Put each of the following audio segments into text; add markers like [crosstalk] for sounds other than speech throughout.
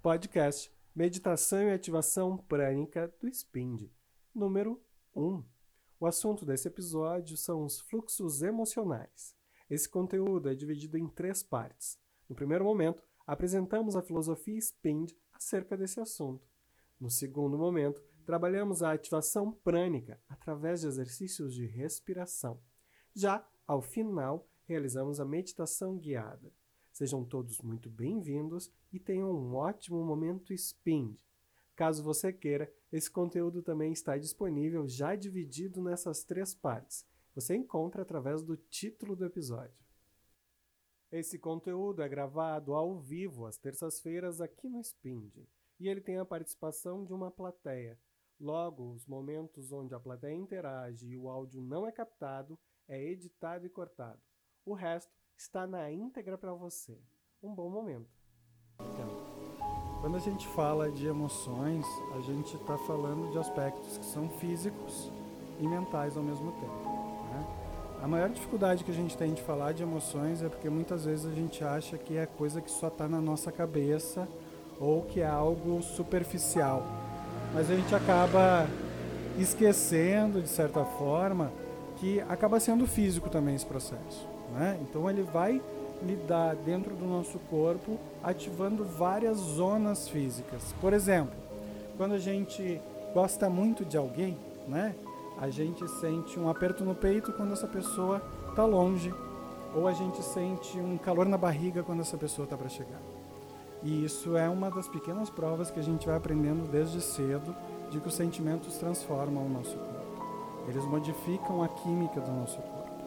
Podcast Meditação e Ativação Prânica do SPIND, número 1. O assunto desse episódio são os fluxos emocionais. Esse conteúdo é dividido em três partes. No primeiro momento, apresentamos a filosofia SPIND acerca desse assunto. No segundo momento, trabalhamos a ativação prânica através de exercícios de respiração. Já, ao final, realizamos a meditação guiada. Sejam todos muito bem-vindos e tenham um ótimo momento SPIND. Caso você queira, esse conteúdo também está disponível já dividido nessas três partes. Você encontra através do título do episódio. Esse conteúdo é gravado ao vivo às terças-feiras aqui no SPIND e ele tem a participação de uma plateia. Logo, os momentos onde a plateia interage e o áudio não é captado é editado e cortado. O resto está na íntegra para você. Um bom momento. Então, quando a gente fala de emoções, a gente está falando de aspectos que são físicos e mentais ao mesmo tempo. Né? A maior dificuldade que a gente tem de falar de emoções é porque muitas vezes a gente acha que é coisa que só está na nossa cabeça ou que é algo superficial. Mas a gente acaba esquecendo, de certa forma, que acaba sendo físico também esse processo. Né? Então ele vai lidar dentro do nosso corpo, ativando várias zonas físicas. Por exemplo, quando a gente gosta muito de alguém, né? A gente sente um aperto no peito quando essa pessoa está longe, ou a gente sente um calor na barriga quando essa pessoa está para chegar. E isso é uma das pequenas provas que a gente vai aprendendo desde cedo de que os sentimentos transformam o nosso corpo. Eles modificam a química do nosso corpo.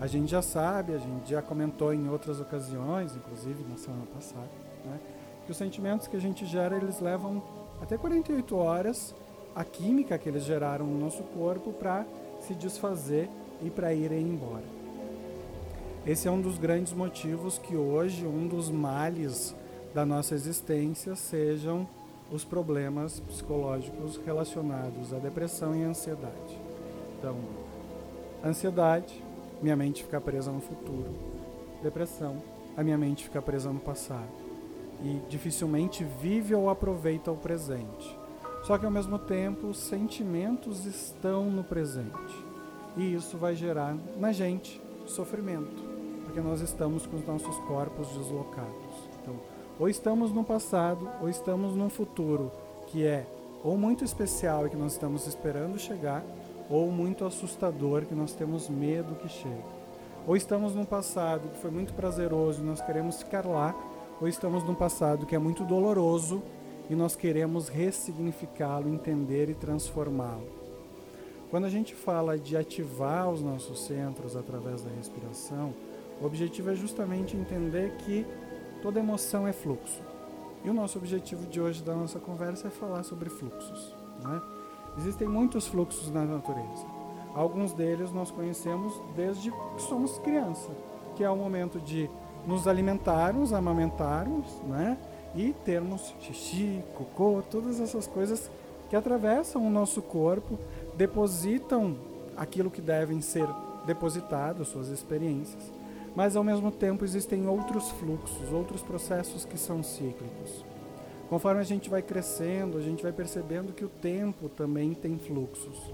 A gente já sabe, a gente já comentou em outras ocasiões, inclusive na semana passada, né, que os sentimentos que a gente gera, eles levam até 48 horas a química que eles geraram no nosso corpo para se desfazer e para irem embora. Esse é um dos grandes motivos que hoje um dos males da nossa existência sejam os problemas psicológicos relacionados à depressão e à ansiedade. Então, ansiedade, minha mente fica presa no futuro. Depressão, a minha mente fica presa no passado. E dificilmente vive ou aproveita o presente. Só que ao mesmo tempo, os sentimentos estão no presente. E isso vai gerar na gente sofrimento, porque nós estamos com os nossos corpos deslocados. Então, ou estamos no passado, ou estamos num futuro que é ou muito especial e que nós estamos esperando chegar, ou muito assustador que nós temos medo que chegue. Ou estamos num passado que foi muito prazeroso e nós queremos ficar lá, ou estamos num passado que é muito doloroso e nós queremos ressignificá-lo, entender e transformá-lo. Quando a gente fala de ativar os nossos centros através da respiração, o objetivo é justamente entender que toda emoção é fluxo. E o nosso objetivo de hoje da nossa conversa é falar sobre fluxos. Né? Existem muitos fluxos na natureza. Alguns deles nós conhecemos desde que somos criança, que é o momento de nos alimentarmos, amamentarmos, né? E termos xixi, cocô, todas essas coisas que atravessam o nosso corpo, depositam aquilo que devem ser depositados, suas experiências. Mas ao mesmo tempo existem outros fluxos, outros processos que são cíclicos. Conforme a gente vai crescendo, a gente vai percebendo que o tempo também tem fluxos.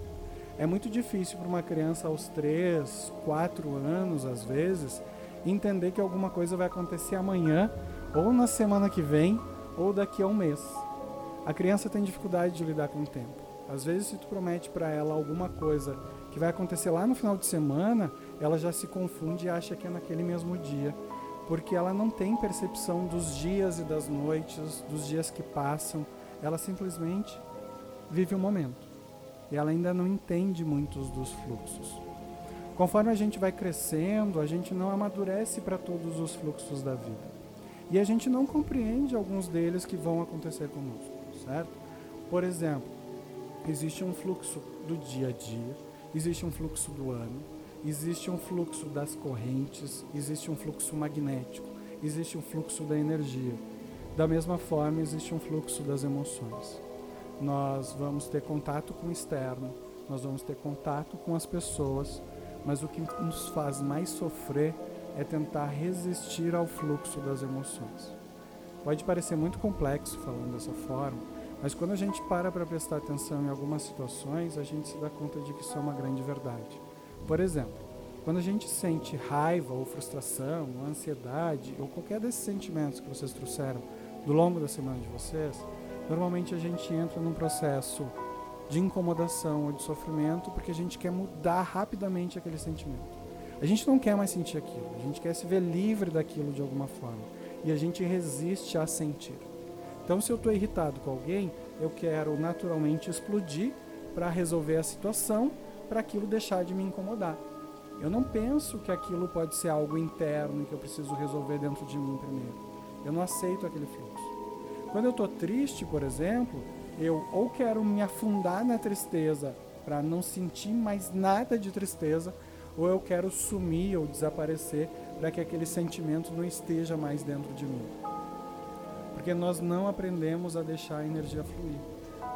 É muito difícil para uma criança aos 3, 4 anos, às vezes, entender que alguma coisa vai acontecer amanhã, ou na semana que vem, ou daqui a um mês. A criança tem dificuldade de lidar com o tempo. Às vezes, se tu promete para ela alguma coisa que vai acontecer lá no final de semana, ela já se confunde e acha que é naquele mesmo dia porque ela não tem percepção dos dias e das noites, dos dias que passam, ela simplesmente vive o momento. E ela ainda não entende muitos dos fluxos. Conforme a gente vai crescendo, a gente não amadurece para todos os fluxos da vida. E a gente não compreende alguns deles que vão acontecer conosco, certo? Por exemplo, existe um fluxo do dia a dia, existe um fluxo do ano, existe um fluxo das correntes, existe um fluxo magnético, existe um fluxo da energia. Da mesma forma, existe um fluxo das emoções. Nós vamos ter contato com o externo, nós vamos ter contato com as pessoas, mas o que nos faz mais sofrer é tentar resistir ao fluxo das emoções. Pode parecer muito complexo falando dessa forma, mas quando a gente para para prestar atenção em algumas situações, a gente se dá conta de que isso é uma grande verdade. Por exemplo, quando a gente sente raiva ou frustração, ou ansiedade, ou qualquer desses sentimentos que vocês trouxeram do longo da semana de vocês, normalmente a gente entra num processo de incomodação ou de sofrimento porque a gente quer mudar rapidamente aquele sentimento. A gente não quer mais sentir aquilo, a gente quer se ver livre daquilo de alguma forma e a gente resiste a sentir. Então, se eu estou irritado com alguém, eu quero naturalmente explodir para resolver a situação, para aquilo deixar de me incomodar. Eu não penso que aquilo pode ser algo interno que eu preciso resolver dentro de mim primeiro. Eu não aceito aquele fluxo. Quando eu estou triste, por exemplo, eu ou quero me afundar na tristeza para não sentir mais nada de tristeza, ou eu quero sumir ou desaparecer para que aquele sentimento não esteja mais dentro de mim. Porque nós não aprendemos a deixar a energia fluir.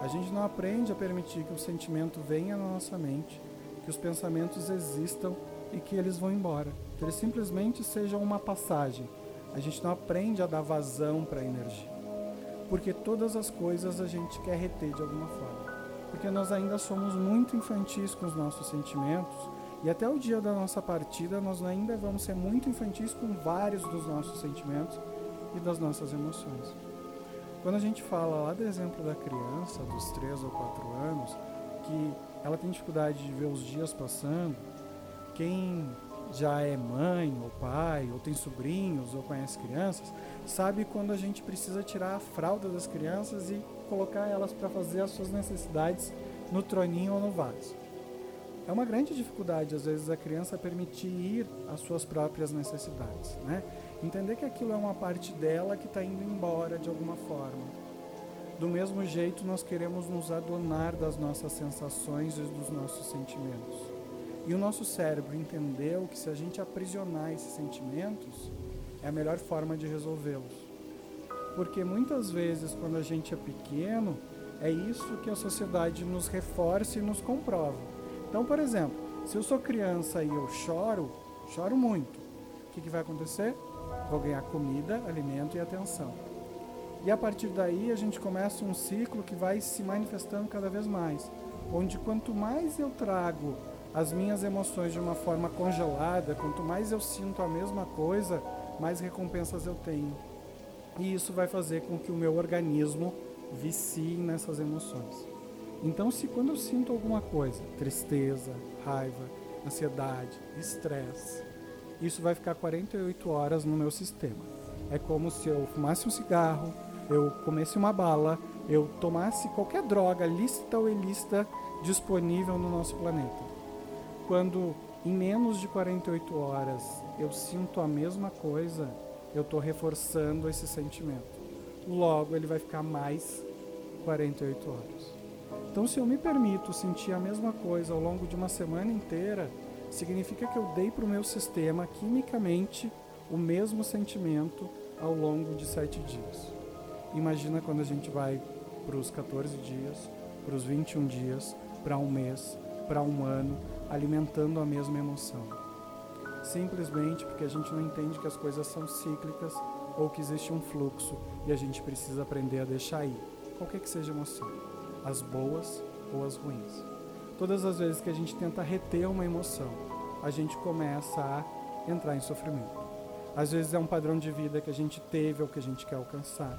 A gente não aprende a permitir que o sentimento venha na nossa mente, que os pensamentos existam e que eles vão embora, que eles simplesmente sejam uma passagem. A gente não aprende a dar vazão para a energia porque todas as coisas a gente quer reter de alguma forma. Porque nós ainda somos muito infantis com os nossos sentimentos e até o dia da nossa partida nós ainda vamos ser muito infantis com vários dos nossos sentimentos e das nossas emoções. Quando a gente fala lá do exemplo da criança, dos 3 ou 4 anos, que ela tem dificuldade de ver os dias passando, quem já é mãe ou pai, ou tem sobrinhos, ou conhece crianças, sabe quando a gente precisa tirar a fralda das crianças e colocar elas para fazer as suas necessidades no troninho ou no vaso. É uma grande dificuldade, às vezes, a criança permitir ir às suas próprias necessidades. Né? Entender que aquilo é uma parte dela que está indo embora de alguma forma. Do mesmo jeito, nós queremos nos adonar das nossas sensações e dos nossos sentimentos. E o nosso cérebro entendeu que se a gente aprisionar esses sentimentos, é a melhor forma de resolvê-los. Porque muitas vezes, quando a gente é pequeno, é isso que a sociedade nos reforça e nos comprova. Então, por exemplo, se eu sou criança e eu choro, choro muito, o que, que vai acontecer? Vou ganhar comida, alimento e atenção. E a partir daí a gente começa um ciclo que vai se manifestando cada vez mais, onde quanto mais eu trago as minhas emoções de uma forma congelada, quanto mais eu sinto a mesma coisa, mais recompensas eu tenho. E isso vai fazer com que o meu organismo vicie nessas emoções. Então, se quando eu sinto alguma coisa, tristeza, raiva, ansiedade, estresse, isso vai ficar 48 horas no meu sistema. É como se eu fumasse um cigarro, eu comesse uma bala, eu tomasse qualquer droga, lícita ou ilícita, disponível no nosso planeta. Quando em menos de 48 horas eu sinto a mesma coisa, eu estou reforçando esse sentimento. Logo, ele vai ficar mais 48 horas. Então, se eu me permito sentir a mesma coisa ao longo de uma semana inteira, significa que eu dei para o meu sistema quimicamente o mesmo sentimento ao longo de sete dias. Imagina quando a gente vai para os 14 dias, para os 21 dias, para um mês, para um ano, alimentando a mesma emoção. Simplesmente porque a gente não entende que as coisas são cíclicas ou que existe um fluxo e a gente precisa aprender a deixar ir, qualquer que seja a emoção, as boas ou as ruins. Todas as vezes que a gente tenta reter uma emoção, a gente começa a entrar em sofrimento. Às vezes é um padrão de vida que a gente teve ou que a gente quer alcançar.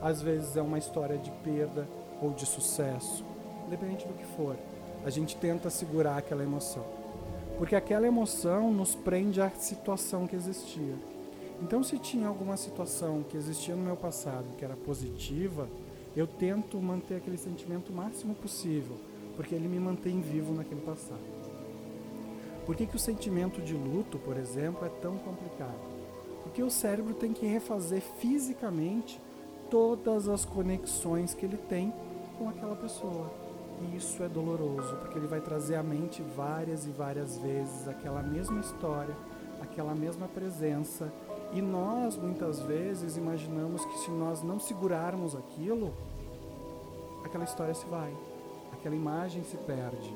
Às vezes é uma história de perda ou de sucesso, independente do que for a gente tenta segurar aquela emoção. Porque aquela emoção nos prende à situação que existia. Então, se tinha alguma situação que existia no meu passado que era positiva, eu tento manter aquele sentimento o máximo possível, porque ele me mantém vivo naquele passado. Por que, que o sentimento de luto, por exemplo, é tão complicado? Porque o cérebro tem que refazer fisicamente todas as conexões que ele tem com aquela pessoa. E isso é doloroso, porque ele vai trazer à mente várias e várias vezes aquela mesma história, aquela mesma presença. E nós, muitas vezes, imaginamos que se nós não segurarmos aquilo, aquela história se vai, aquela imagem se perde.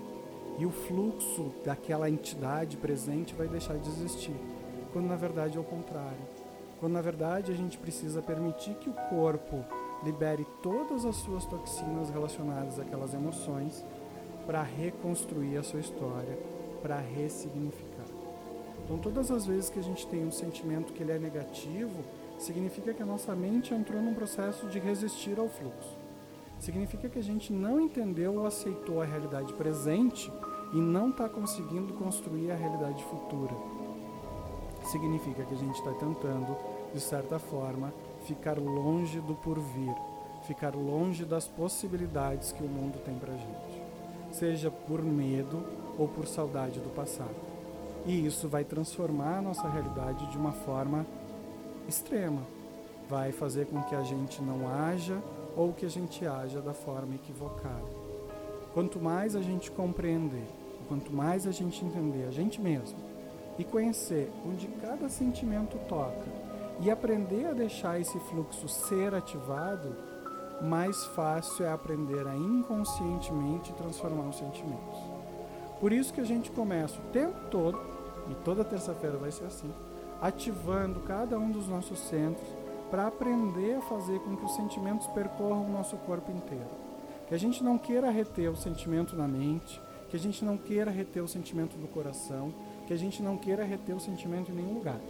E o fluxo daquela entidade presente vai deixar de existir, quando na verdade é o contrário. quando na verdade a gente precisa permitir que o corpo libere todas as suas toxinas relacionadas àquelas emoções para reconstruir a sua história, para ressignificar. Então, todas as vezes que a gente tem um sentimento que ele é negativo, significa que a nossa mente entrou num processo de resistir ao fluxo. Significa que a gente não entendeu ou aceitou a realidade presente e não está conseguindo construir a realidade futura. Significa que a gente está tentando, de certa forma, ficar longe do porvir, ficar longe das possibilidades que o mundo tem para gente, seja por medo ou por saudade do passado. E isso vai transformar a nossa realidade de uma forma extrema. Vai fazer com que a gente não haja ou que a gente haja da forma equivocada. Quanto mais a gente compreender, quanto mais a gente entender a gente mesmo e conhecer onde cada sentimento toca e aprender a deixar esse fluxo ser ativado, mais fácil é aprender a inconscientemente transformar os sentimentos. Por isso que a gente começa o tempo todo, e toda terça-feira vai ser assim, ativando cada um dos nossos centros para aprender a fazer com que os sentimentos percorram o nosso corpo inteiro. Que a gente não queira reter o sentimento na mente, que a gente não queira reter o sentimento do coração, que a gente não queira reter o sentimento em nenhum lugar.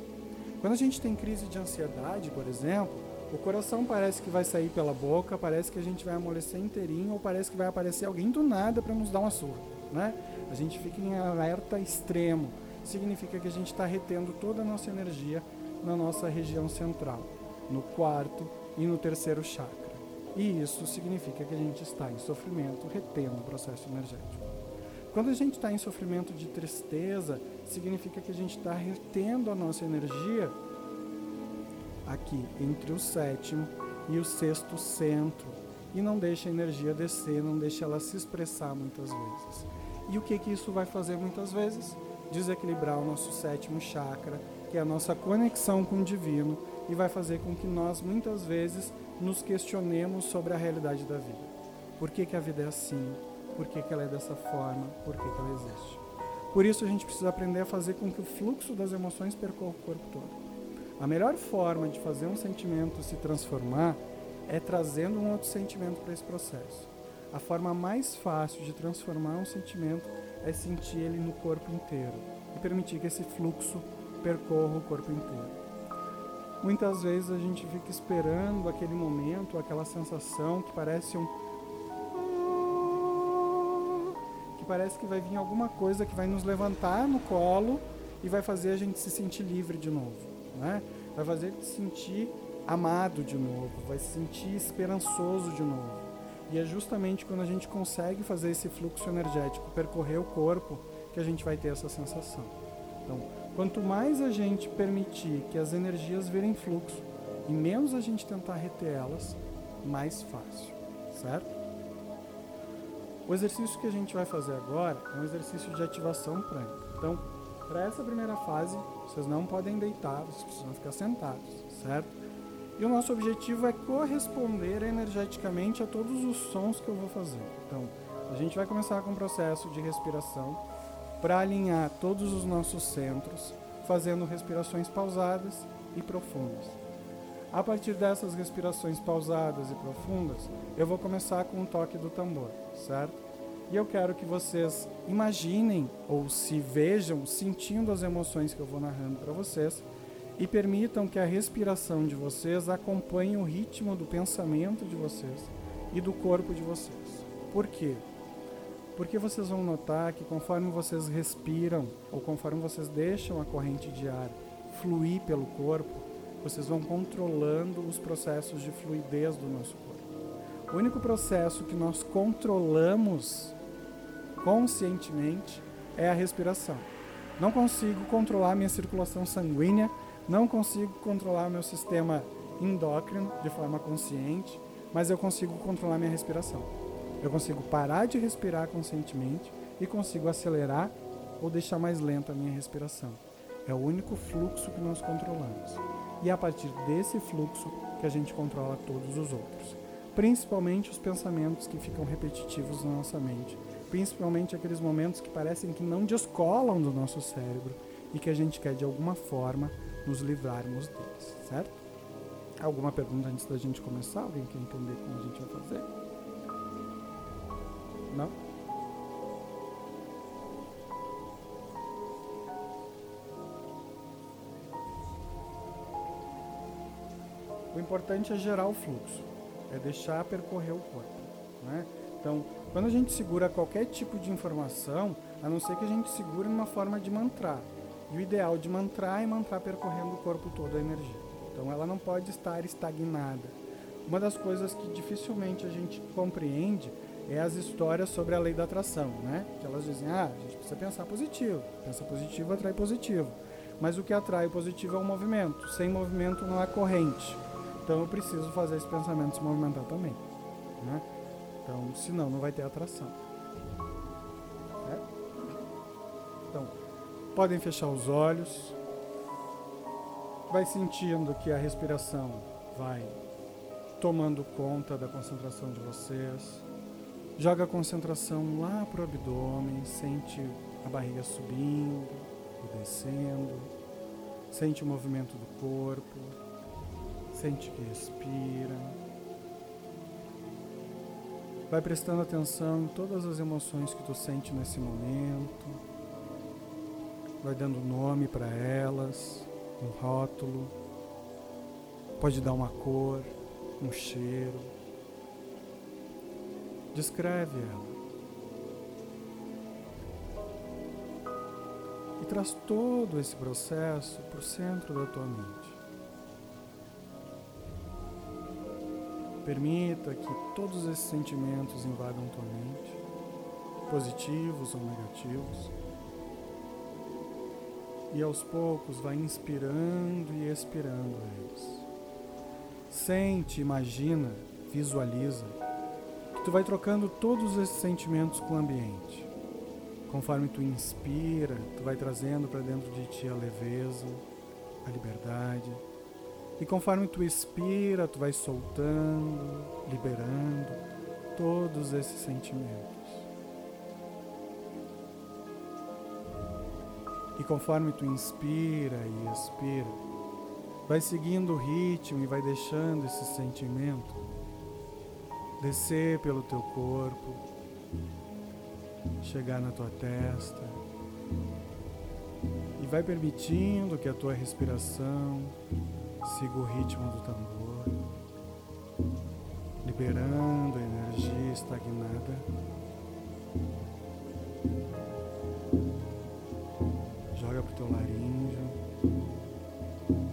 Quando a gente tem crise de ansiedade, por exemplo, o coração parece que vai sair pela boca, parece que a gente vai amolecer inteirinho ou parece que vai aparecer alguém do nada para nos dar uma surra, né? A gente fica em alerta extremo. Significa que a gente está retendo toda a nossa energia na nossa região central, no quarto e no terceiro chakra. E isso significa que a gente está em sofrimento, retendo o processo energético. Quando a gente está em sofrimento de tristeza, significa que a gente está retendo a nossa energia aqui entre o sétimo e o sexto centro e não deixa a energia descer, não deixa ela se expressar muitas vezes. E o que que isso vai fazer muitas vezes? Desequilibrar o nosso sétimo chakra, que é a nossa conexão com o divino, e vai fazer com que nós muitas vezes nos questionemos sobre a realidade da vida. Por que, que a vida é assim? por que, que ela é dessa forma, por que, que ela existe. Por isso a gente precisa aprender a fazer com que o fluxo das emoções percorra o corpo todo. A melhor forma de fazer um sentimento se transformar é trazendo um outro sentimento para esse processo. A forma mais fácil de transformar um sentimento é sentir ele no corpo inteiro e permitir que esse fluxo percorra o corpo inteiro. Muitas vezes a gente fica esperando aquele momento, aquela sensação que parece um parece que vai vir alguma coisa que vai nos levantar no colo e vai fazer a gente se sentir livre de novo, né? Vai fazer se sentir amado de novo, vai se sentir esperançoso de novo. E é justamente quando a gente consegue fazer esse fluxo energético percorrer o corpo que a gente vai ter essa sensação. Então, quanto mais a gente permitir que as energias virem fluxo e menos a gente tentar reter elas, mais fácil, certo? O exercício que a gente vai fazer agora é um exercício de ativação prânica. Então, para essa primeira fase, vocês não podem deitar, vocês precisam ficar sentados, certo? E o nosso objetivo é corresponder energeticamente a todos os sons que eu vou fazer. Então, a gente vai começar com um processo de respiração para alinhar todos os nossos centros, fazendo respirações pausadas e profundas. A partir dessas respirações pausadas e profundas, eu vou começar com o toque do tambor, certo? E eu quero que vocês imaginem ou se vejam sentindo as emoções que eu vou narrando para vocês e permitam que a respiração de vocês acompanhe o ritmo do pensamento de vocês e do corpo de vocês. Por quê? Porque vocês vão notar que conforme vocês respiram ou conforme vocês deixam a corrente de ar fluir pelo corpo, vocês vão controlando os processos de fluidez do nosso corpo. O único processo que nós controlamos conscientemente é a respiração. Não consigo controlar minha circulação sanguínea, não consigo controlar meu sistema endócrino de forma consciente, mas eu consigo controlar minha respiração. Eu consigo parar de respirar conscientemente e consigo acelerar ou deixar mais lenta a minha respiração. É o único fluxo que nós controlamos e é a partir desse fluxo que a gente controla todos os outros, principalmente os pensamentos que ficam repetitivos na nossa mente, principalmente aqueles momentos que parecem que não descolam do nosso cérebro e que a gente quer de alguma forma nos livrarmos deles, certo? Alguma pergunta antes da gente começar? Alguém quer entender como a gente vai fazer? Não? O importante é gerar o fluxo, é deixar percorrer o corpo. Né? Então, quando a gente segura qualquer tipo de informação, a não ser que a gente segure numa forma de mantrar. E o ideal de mantrar é mantrar percorrendo o corpo todo a energia. Então, ela não pode estar estagnada. Uma das coisas que dificilmente a gente compreende é as histórias sobre a lei da atração, né? Que elas dizem, ah, a gente precisa pensar positivo. Pensa positivo atrai positivo. Mas o que atrai o positivo é o movimento. Sem movimento não há corrente. Então eu preciso fazer esse pensamento se movimentar também. Né? Então, senão não vai ter atração. Então, podem fechar os olhos. Vai sentindo que a respiração vai tomando conta da concentração de vocês. Joga a concentração lá para o abdômen, sente a barriga subindo e descendo, sente o movimento do corpo. Sente que respira. Vai prestando atenção em todas as emoções que tu sente nesse momento. Vai dando nome para elas, um rótulo. Pode dar uma cor, um cheiro. Descreve ela. E traz todo esse processo para o centro da tua mente. Permita que todos esses sentimentos invadam tua mente, positivos ou negativos. E aos poucos vai inspirando e expirando eles. Sente, imagina, visualiza que tu vai trocando todos esses sentimentos com o ambiente. Conforme tu inspira, tu vai trazendo para dentro de ti a leveza, a liberdade e conforme tu expira, tu vai soltando, liberando todos esses sentimentos. E conforme tu inspira e expira, vai seguindo o ritmo e vai deixando esse sentimento descer pelo teu corpo, chegar na tua testa e vai permitindo que a tua respiração Siga o ritmo do tambor, liberando a energia estagnada. Joga para o teu laríngeo.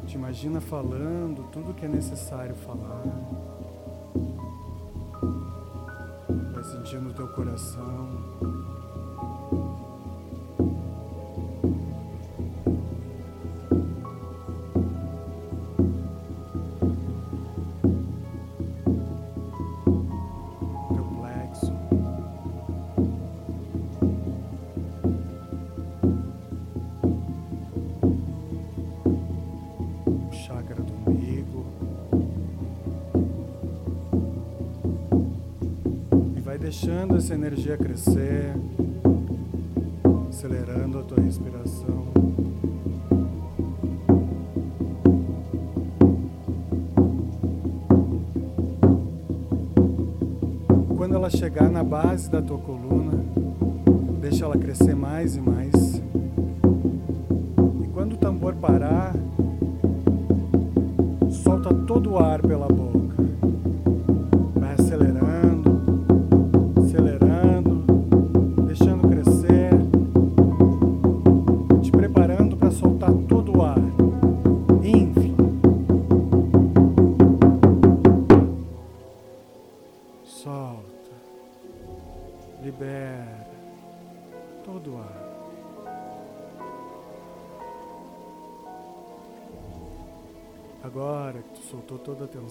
Te imagina falando tudo que é necessário falar. Teu coração essa energia crescer, acelerando a tua respiração. Quando ela chegar na base da tua coluna, deixa ela crescer mais e mais. E quando o tambor parar, solta todo o ar pela boca.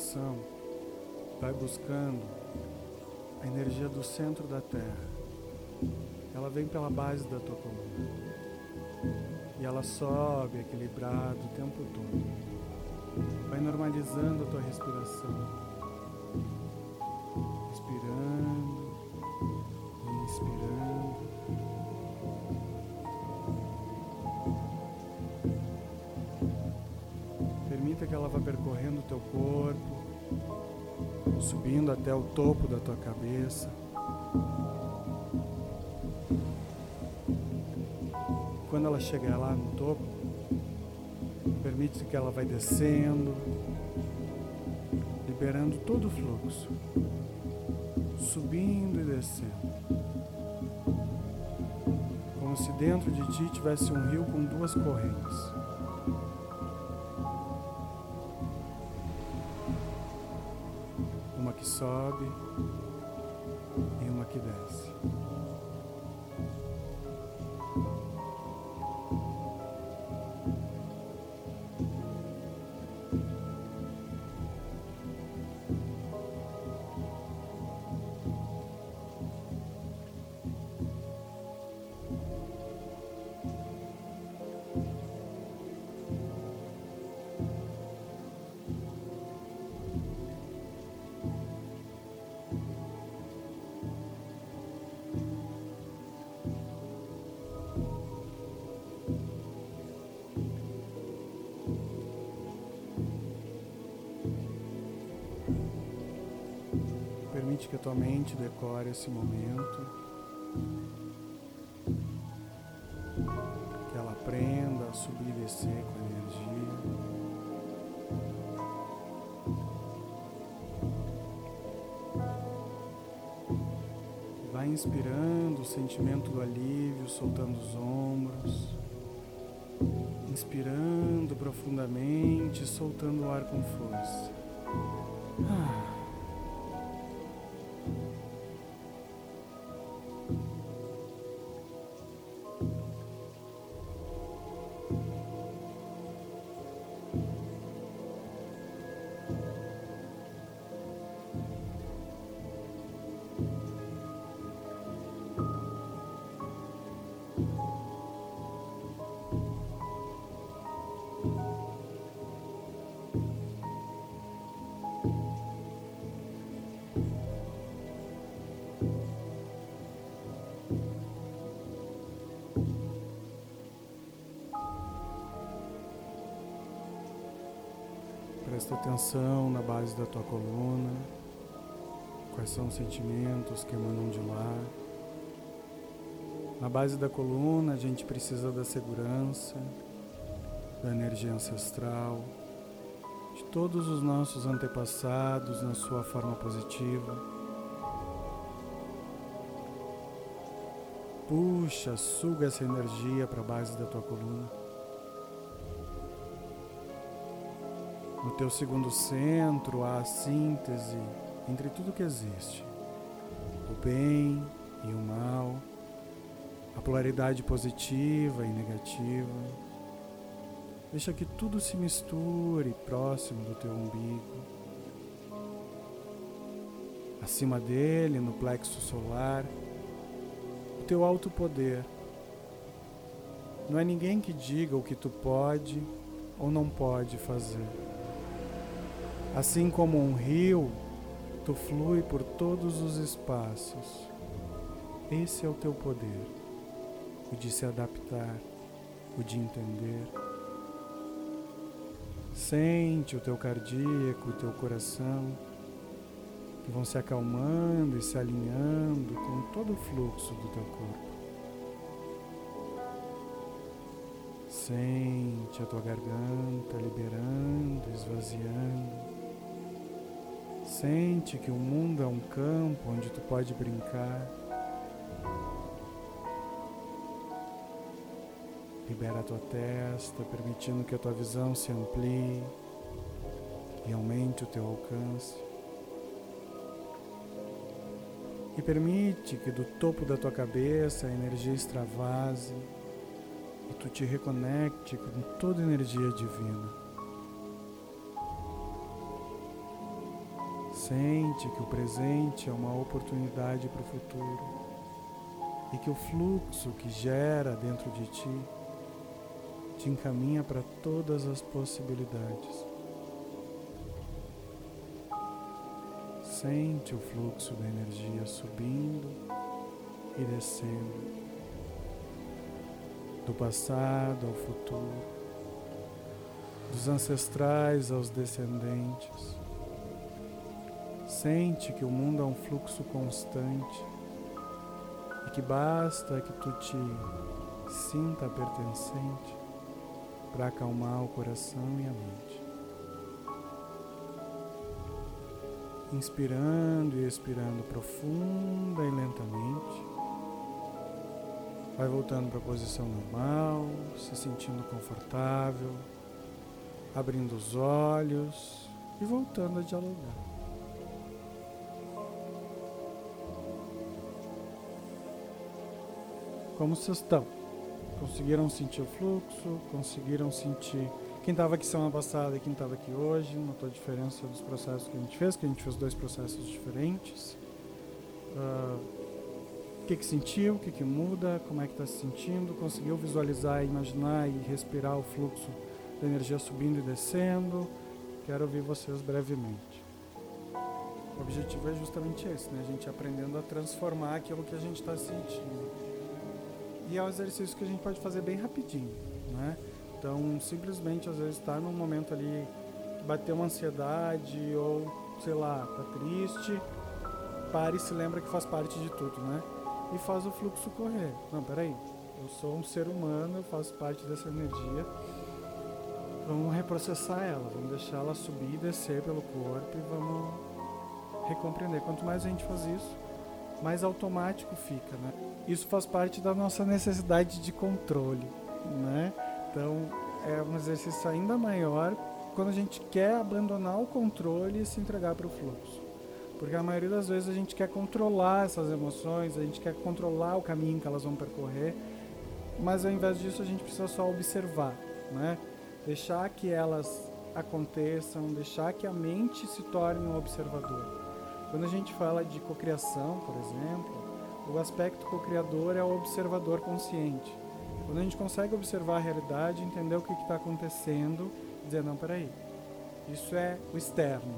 Atenção vai buscando a energia do centro da Terra. Ela vem pela base da tua coluna. E ela sobe equilibrado o tempo todo. Vai normalizando a tua respiração. Respirando e inspirando. percorrendo o teu corpo, subindo até o topo da tua cabeça. Quando ela chegar lá no topo, permite que ela vai descendo, liberando todo o fluxo, subindo e descendo. Como se dentro de ti tivesse um rio com duas correntes. Sobe que a tua mente decore esse momento. Que ela aprenda a subir e descer com a energia. Vai inspirando o sentimento do alívio, soltando os ombros. Inspirando profundamente, soltando o ar com força. Presta atenção na base da tua coluna. Quais são os sentimentos que emanam de lá? Na base da coluna, a gente precisa da segurança, da energia ancestral, de todos os nossos antepassados na sua forma positiva. Puxa, suga essa energia para a base da tua coluna. No teu segundo centro há a síntese entre tudo que existe: o bem e o mal, a polaridade positiva e negativa. Deixa que tudo se misture próximo do teu umbigo. Acima dele, no plexo solar, o teu alto poder. Não é ninguém que diga o que tu pode ou não pode fazer. Assim como um rio, tu flui por todos os espaços. Esse é o teu poder, o de se adaptar, o de entender. Sente o teu cardíaco, o teu coração, que vão se acalmando e se alinhando com todo o fluxo do teu corpo. Sente a tua garganta liberando, esvaziando. Sente que o mundo é um campo onde tu pode brincar. Libera a tua testa, permitindo que a tua visão se amplie e aumente o teu alcance. E permite que do topo da tua cabeça a energia extravase e tu te reconecte com toda a energia divina. Sente que o presente é uma oportunidade para o futuro e que o fluxo que gera dentro de ti te encaminha para todas as possibilidades. Sente o fluxo da energia subindo e descendo, do passado ao futuro, dos ancestrais aos descendentes. Sente que o mundo é um fluxo constante e que basta que tu te sinta pertencente para acalmar o coração e a mente. Inspirando e expirando profunda e lentamente. Vai voltando para a posição normal, se sentindo confortável, abrindo os olhos e voltando a dialogar. Como vocês estão? Conseguiram sentir o fluxo? Conseguiram sentir quem estava aqui semana passada e quem estava aqui hoje? Notou a diferença dos processos que a gente fez? Que a gente fez dois processos diferentes. Uh, o que, que sentiu? O que, que muda? Como é que está se sentindo? Conseguiu visualizar, imaginar e respirar o fluxo da energia subindo e descendo? Quero ouvir vocês brevemente. O objetivo é justamente esse, né? A gente aprendendo a transformar aquilo que a gente está sentindo. E é um exercício que a gente pode fazer bem rapidinho, né? Então, simplesmente, às vezes, está num momento ali que bateu uma ansiedade ou, sei lá, tá triste, pare e se lembra que faz parte de tudo, né? E faz o fluxo correr. Não, peraí, eu sou um ser humano, eu faço parte dessa energia. Vamos reprocessar ela, vamos deixar ela subir e descer pelo corpo e vamos recompreender. Quanto mais a gente faz isso, mais automático fica, né? Isso faz parte da nossa necessidade de controle, né? Então, é um exercício ainda maior quando a gente quer abandonar o controle e se entregar para o fluxo. Porque a maioria das vezes a gente quer controlar essas emoções, a gente quer controlar o caminho que elas vão percorrer, mas ao invés disso a gente precisa só observar, né? Deixar que elas aconteçam, deixar que a mente se torne um observador. Quando a gente fala de cocriação, por exemplo, o aspecto co-criador é o observador consciente. Quando a gente consegue observar a realidade, entender o que está acontecendo, dizer, não, peraí, isso é o externo.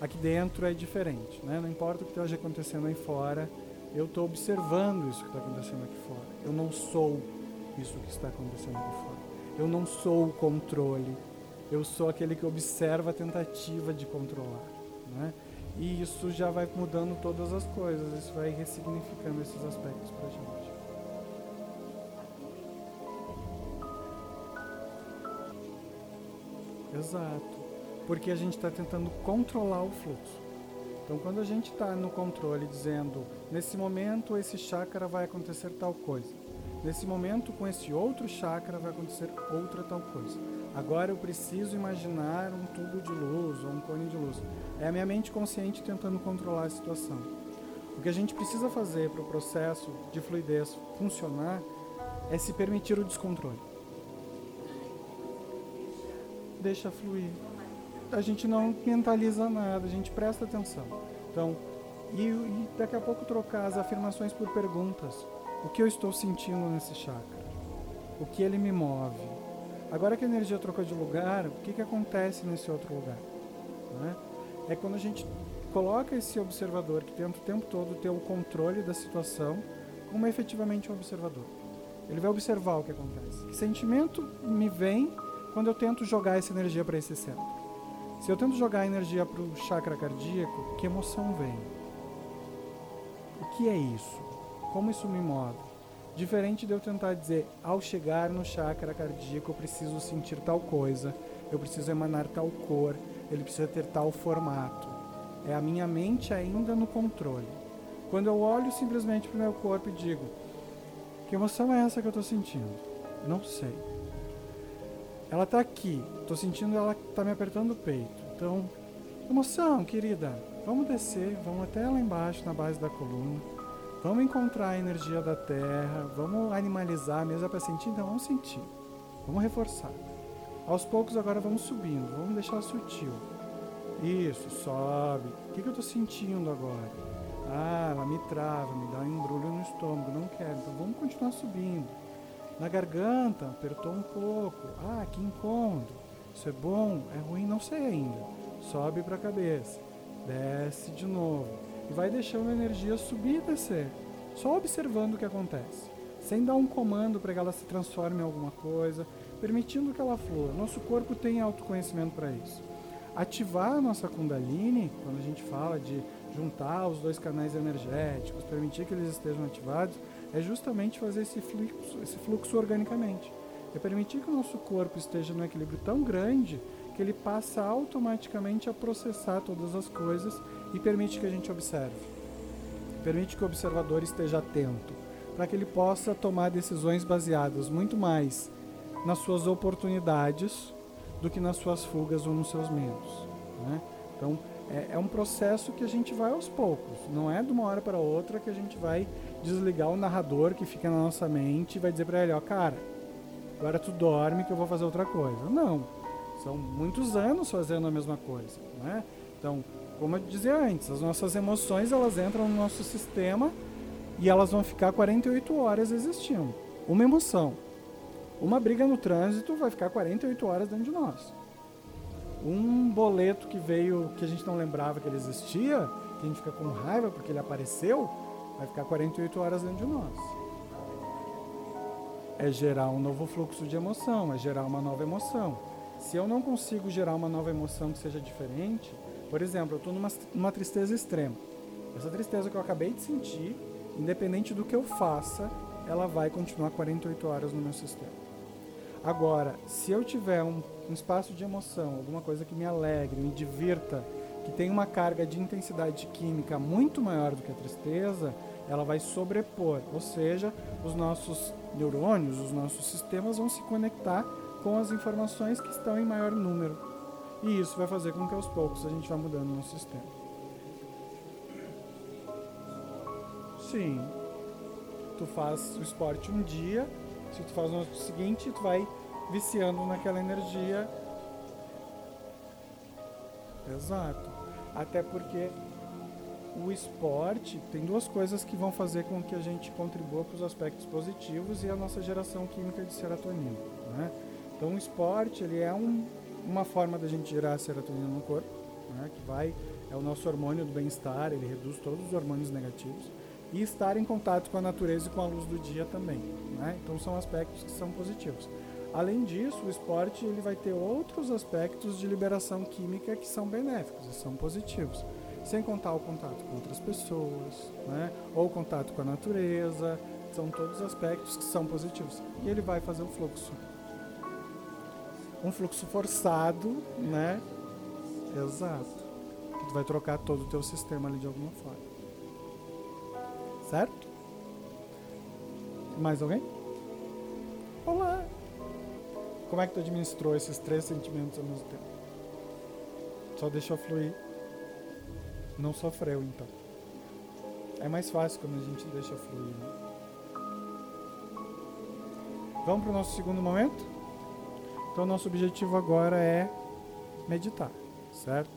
Aqui dentro é diferente, né? não importa o que esteja acontecendo aí fora, eu estou observando isso que está acontecendo aqui fora. Eu não sou isso que está acontecendo aqui fora. Eu não sou o controle. Eu sou aquele que observa a tentativa de controlar. Né? E isso já vai mudando todas as coisas, isso vai ressignificando esses aspectos para gente. Exato. Porque a gente está tentando controlar o fluxo. Então, quando a gente está no controle dizendo, nesse momento esse chakra vai acontecer tal coisa, nesse momento com esse outro chakra vai acontecer outra tal coisa. Agora eu preciso imaginar um tubo de luz ou um cone de luz. É a minha mente consciente tentando controlar a situação. O que a gente precisa fazer para o processo de fluidez funcionar é se permitir o descontrole. Deixa fluir. A gente não mentaliza nada, a gente presta atenção. Então, e, e daqui a pouco trocar as afirmações por perguntas. O que eu estou sentindo nesse chakra? O que ele me move? Agora que a energia trocou de lugar, o que, que acontece nesse outro lugar? Né? É quando a gente coloca esse observador que tenta o tempo todo ter o controle da situação como efetivamente um observador. Ele vai observar o que acontece. Que sentimento me vem quando eu tento jogar essa energia para esse centro? Se eu tento jogar a energia para o chakra cardíaco, que emoção vem? O que é isso? Como isso me move? Diferente de eu tentar dizer, ao chegar no chakra cardíaco, eu preciso sentir tal coisa, eu preciso emanar tal cor, ele precisa ter tal formato. É a minha mente ainda no controle. Quando eu olho simplesmente para o meu corpo e digo, que emoção é essa que eu estou sentindo? Não sei. Ela está aqui, estou sentindo ela está me apertando o peito. Então, emoção, querida, vamos descer, vamos até lá embaixo na base da coluna Vamos encontrar a energia da terra, vamos animalizar mesmo para sentir, então vamos sentir. Vamos reforçar. Aos poucos agora vamos subindo, vamos deixar sutil. Isso, sobe. O que, que eu estou sentindo agora? Ah, ela me trava, me dá um embrulho no estômago, não quero. Então vamos continuar subindo. Na garganta, apertou um pouco. Ah, que incômodo. Isso é bom? É ruim? Não sei ainda. Sobe para a cabeça. Desce de novo e vai deixando a energia subir e descer, só observando o que acontece, sem dar um comando para que ela se transforme em alguma coisa, permitindo que ela flua. Nosso corpo tem autoconhecimento para isso. Ativar a nossa Kundalini, quando a gente fala de juntar os dois canais energéticos, permitir que eles estejam ativados, é justamente fazer esse fluxo, esse fluxo organicamente. É permitir que o nosso corpo esteja num equilíbrio tão grande que ele passa automaticamente a processar todas as coisas e permite que a gente observe. Permite que o observador esteja atento, para que ele possa tomar decisões baseadas muito mais nas suas oportunidades do que nas suas fugas ou nos seus medos. Né? Então, é, é, um processo que a gente vai aos poucos. Não é de uma hora para outra que a gente vai desligar o narrador que fica na nossa mente e vai dizer para ele, ó, cara, agora tu dorme que eu vou fazer outra coisa. Não. São muitos anos fazendo a mesma coisa. Né? Então, como eu dizia antes, as nossas emoções elas entram no nosso sistema e elas vão ficar 48 horas existindo. Uma emoção. Uma briga no trânsito vai ficar 48 horas dentro de nós. Um boleto que veio que a gente não lembrava que ele existia, que a gente fica com raiva porque ele apareceu, vai ficar 48 horas dentro de nós. É gerar um novo fluxo de emoção, é gerar uma nova emoção. Se eu não consigo gerar uma nova emoção que seja diferente, por exemplo, eu estou numa, numa tristeza extrema. Essa tristeza que eu acabei de sentir, independente do que eu faça, ela vai continuar 48 horas no meu sistema. Agora, se eu tiver um, um espaço de emoção, alguma coisa que me alegre, me divirta, que tem uma carga de intensidade química muito maior do que a tristeza, ela vai sobrepor, ou seja, os nossos neurônios, os nossos sistemas vão se conectar com as informações que estão em maior número. E isso vai fazer com que aos poucos a gente vá mudando o nosso sistema. Sim. Tu faz o esporte um dia, se tu faz no seguinte, tu vai viciando naquela energia. Exato. Até porque o esporte tem duas coisas que vão fazer com que a gente contribua para os aspectos positivos e a nossa geração química de serotonina. Né? Então o esporte ele é um, uma forma da gente gerar serotonina no corpo, né? que vai é o nosso hormônio do bem-estar, ele reduz todos os hormônios negativos e estar em contato com a natureza e com a luz do dia também. Né? Então são aspectos que são positivos. Além disso, o esporte ele vai ter outros aspectos de liberação química que são benéficos e são positivos. Sem contar o contato com outras pessoas, né? ou contato com a natureza, são todos aspectos que são positivos. E ele vai fazer o fluxo. Um fluxo forçado, né? Exato. Que vai trocar todo o teu sistema ali de alguma forma. Certo? Mais alguém? Olá! Como é que tu administrou esses três sentimentos ao mesmo tempo? Só deixou fluir. Não sofreu, então. É mais fácil quando a gente deixa fluir. Né? Vamos para o nosso segundo momento? Então, nosso objetivo agora é meditar, certo?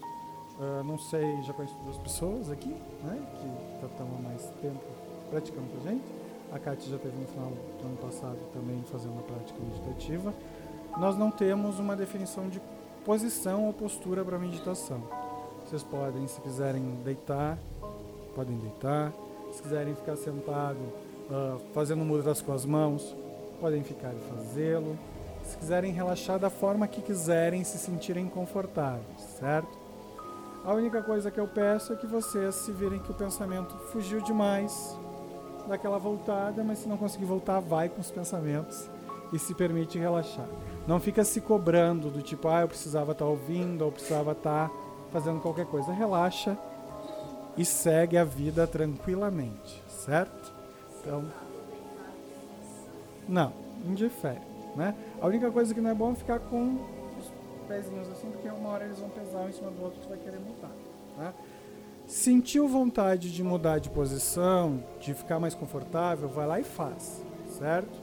Uh, não sei, já conheço duas pessoas aqui, né, que estão há mais tempo praticando com a gente. A Kátia já teve no final do ano passado também fazendo a prática meditativa nós não temos uma definição de posição ou postura para meditação. Vocês podem, se quiserem deitar, podem deitar. Se quiserem ficar sentado, uh, fazendo mudras com as mãos, podem ficar e fazê-lo. Se quiserem relaxar da forma que quiserem, se sentirem confortáveis, certo? A única coisa que eu peço é que vocês se virem que o pensamento fugiu demais, dá aquela voltada, mas se não conseguir voltar, vai com os pensamentos e se permite relaxar. Não fica se cobrando do tipo, ah, eu precisava estar tá ouvindo, ou precisava estar tá fazendo qualquer coisa. Relaxa e segue a vida tranquilamente, certo? Então, não, indifere, né? A única coisa que não é bom é ficar com os pezinhos assim, porque uma hora eles vão pesar um em cima do outro, tu vai querer mudar, né? Sentiu vontade de mudar de posição, de ficar mais confortável, vai lá e faz, certo?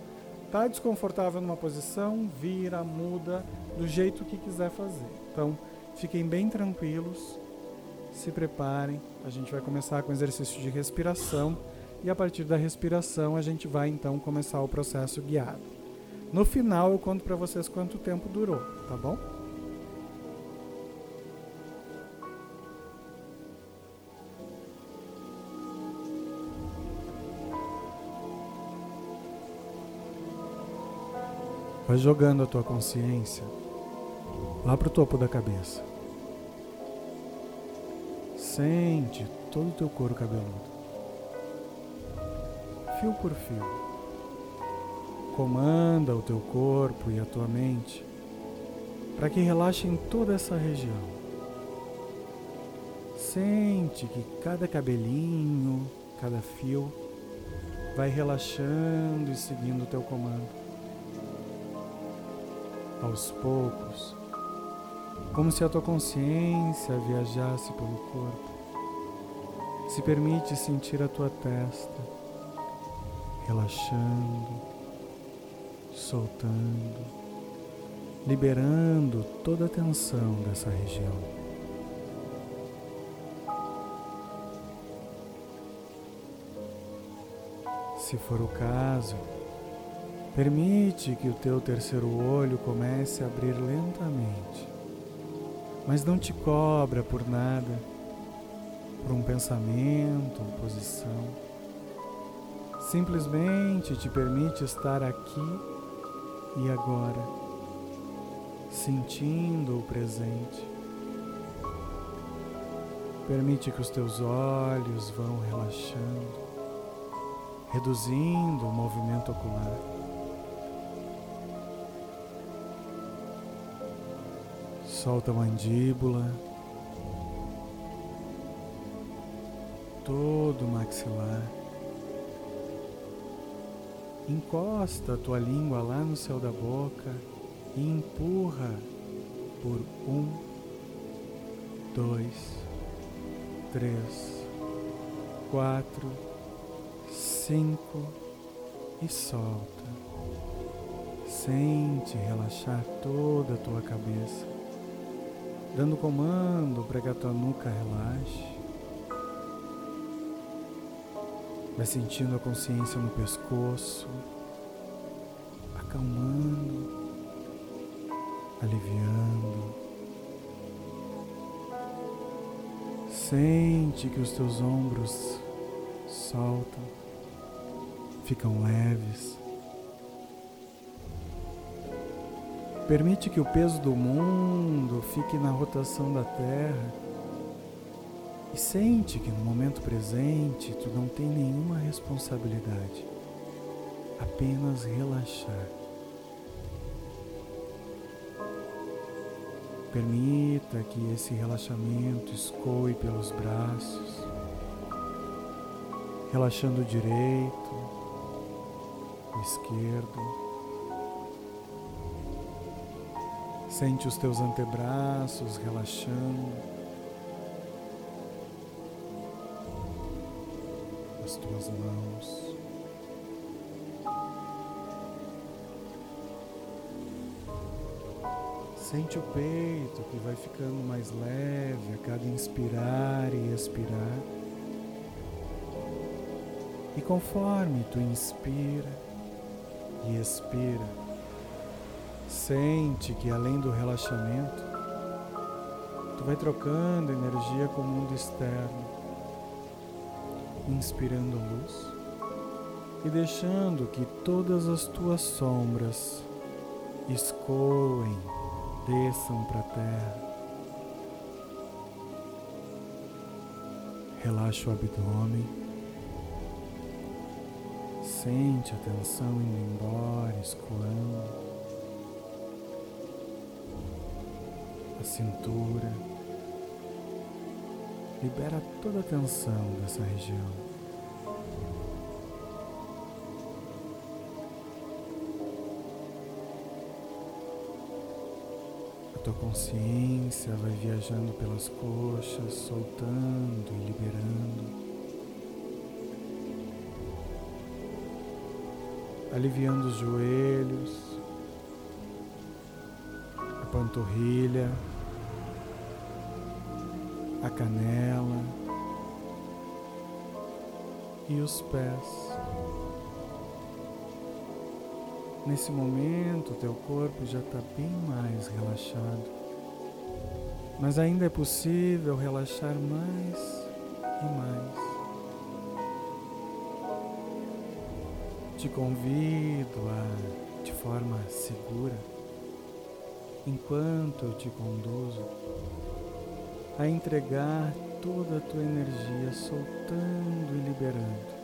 Está desconfortável numa posição, vira, muda, do jeito que quiser fazer. Então, fiquem bem tranquilos, se preparem. A gente vai começar com exercício de respiração e a partir da respiração a gente vai então começar o processo guiado. No final eu conto para vocês quanto tempo durou, tá bom? Vai jogando a tua consciência lá para o topo da cabeça. Sente todo o teu couro cabeludo, fio por fio. Comanda o teu corpo e a tua mente para que relaxe em toda essa região. Sente que cada cabelinho, cada fio vai relaxando e seguindo o teu comando. Aos poucos, como se a tua consciência viajasse pelo corpo. Se permite sentir a tua testa relaxando, soltando, liberando toda a tensão dessa região. Se for o caso, permite que o teu terceiro olho comece a abrir lentamente mas não te cobra por nada, por um pensamento, posição. Simplesmente te permite estar aqui e agora, sentindo o presente. Permite que os teus olhos vão relaxando, reduzindo o movimento ocular. Solta a mandíbula, todo o maxilar. Encosta a tua língua lá no céu da boca e empurra por um, dois, três, quatro, cinco e solta. Sente relaxar toda a tua cabeça dando comando para que a tua nuca relaxe. Vai sentindo a consciência no pescoço, acalmando, aliviando. Sente que os teus ombros soltam, ficam leves. Permite que o peso do mundo fique na rotação da Terra e sente que no momento presente tu não tem nenhuma responsabilidade, apenas relaxar. Permita que esse relaxamento escoe pelos braços, relaxando o direito, o esquerdo. Sente os teus antebraços relaxando, as tuas mãos. Sente o peito que vai ficando mais leve a cada inspirar e expirar. E conforme tu inspira e expira, Sente que além do relaxamento, tu vai trocando energia com o mundo externo, inspirando luz e deixando que todas as tuas sombras escoem, desçam para a terra. Relaxa o abdômen. Sente a tensão indo embora, escoando. A cintura. Libera toda a tensão dessa região. A tua consciência vai viajando pelas coxas, soltando e liberando. Aliviando os joelhos, a panturrilha, a canela e os pés. Nesse momento, teu corpo já está bem mais relaxado, mas ainda é possível relaxar mais e mais. Te convido a, de forma segura enquanto eu te conduzo a entregar toda a tua energia, soltando e liberando,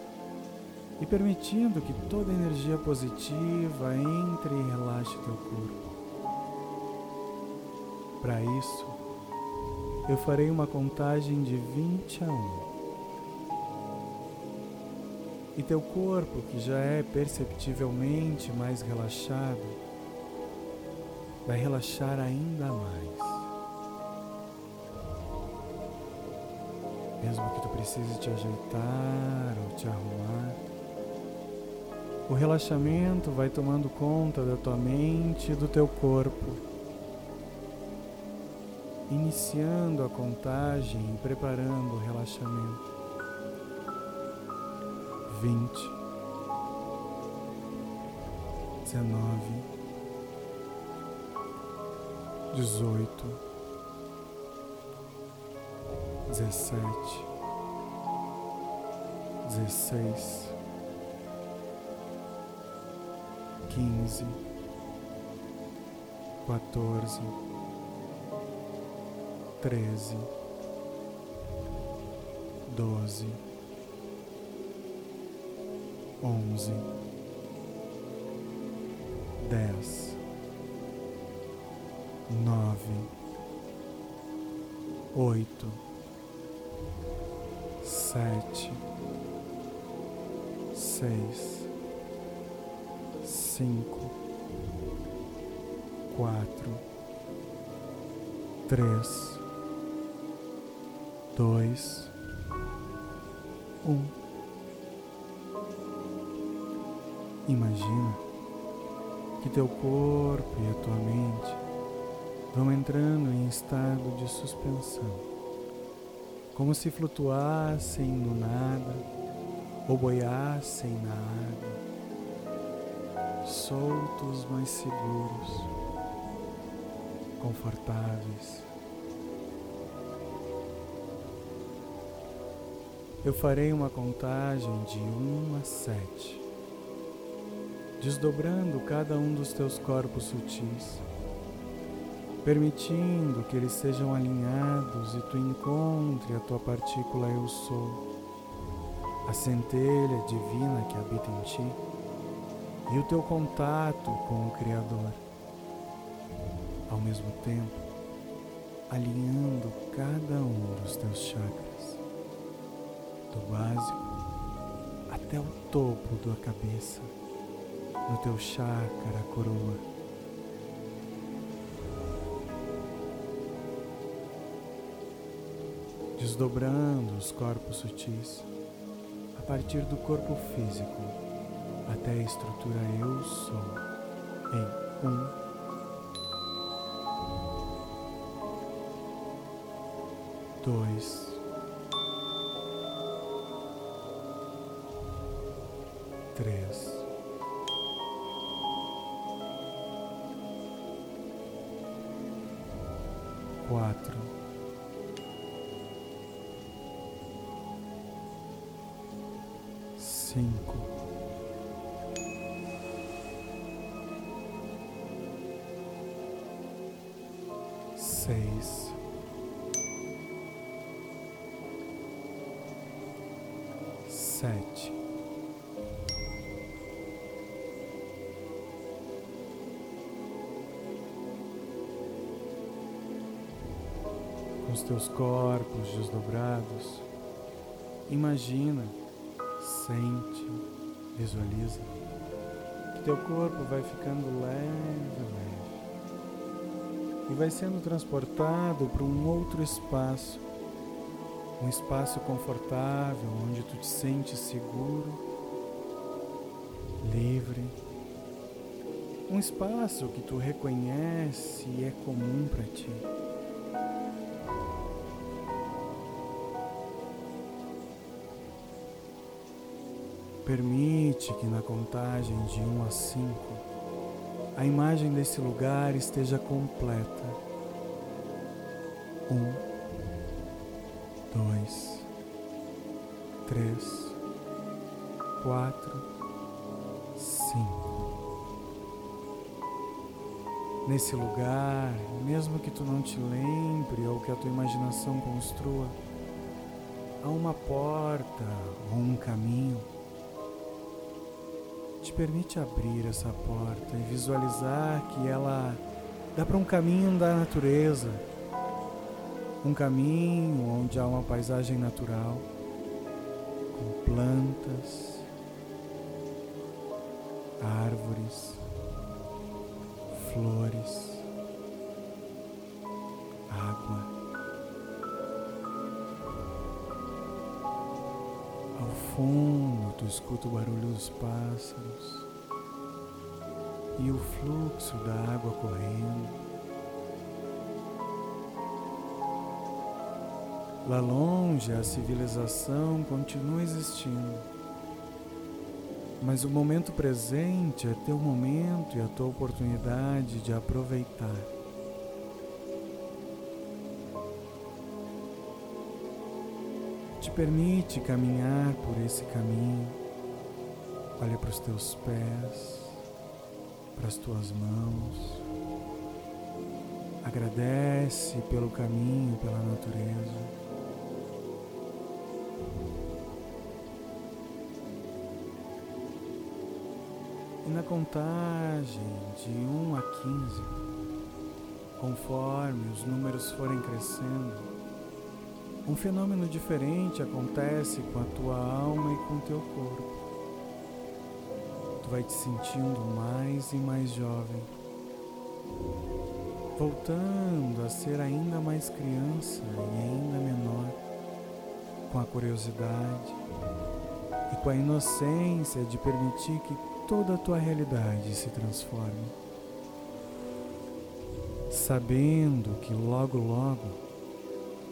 e permitindo que toda energia positiva entre e relaxe teu corpo. Para isso, eu farei uma contagem de 20 a 1. E teu corpo, que já é perceptivelmente mais relaxado, vai relaxar ainda mais. Mesmo que tu precise te ajeitar ou te arrumar, o relaxamento vai tomando conta da tua mente e do teu corpo, iniciando a contagem e preparando o relaxamento. Vinte, dezenove dezoito, dezessete, dezesseis, quinze, quatorze, treze, doze, onze, dez. Nove, oito, sete, seis, cinco, quatro, três, dois, um. Imagina que teu corpo e a tua mente vão entrando em estado de suspensão, como se flutuassem no nada ou boiassem na água, soltos, mas seguros, confortáveis. Eu farei uma contagem de um a sete, desdobrando cada um dos teus corpos sutis permitindo que eles sejam alinhados e tu encontre a tua partícula eu sou, a centelha divina que habita em ti e o teu contato com o Criador. Ao mesmo tempo, alinhando cada um dos teus chakras, do básico até o topo da cabeça, no teu chakra coroa desdobrando os corpos sutis a partir do corpo físico até a estrutura eu sou em um, dois, três, seis, sete, com os teus corpos desdobrados, imagina Sente, visualiza que teu corpo vai ficando leve, leve e vai sendo transportado para um outro espaço, um espaço confortável onde tu te sente seguro, livre, um espaço que tu reconhece e é comum para ti. Permite que na contagem de 1 a 5 a imagem desse lugar esteja completa. 1, 2, 3, 4, 5. nesse lugar, mesmo que tu não te lembre ou que a tua imaginação construa, há uma porta ou um caminho. Te permite abrir essa porta e visualizar que ela dá para um caminho da natureza, um caminho onde há uma paisagem natural, com plantas, árvores, flores, água. Fundo, tu escuta o barulho dos pássaros e o fluxo da água correndo. Lá longe, a civilização continua existindo. Mas o momento presente é teu momento e a tua oportunidade de aproveitar. Permite caminhar por esse caminho. Olha para os teus pés, para as tuas mãos. Agradece pelo caminho, pela natureza. E na contagem de 1 a 15, conforme os números forem crescendo, um fenômeno diferente acontece com a tua alma e com o teu corpo. Tu vai te sentindo mais e mais jovem, voltando a ser ainda mais criança e ainda menor, com a curiosidade e com a inocência de permitir que toda a tua realidade se transforme, sabendo que logo, logo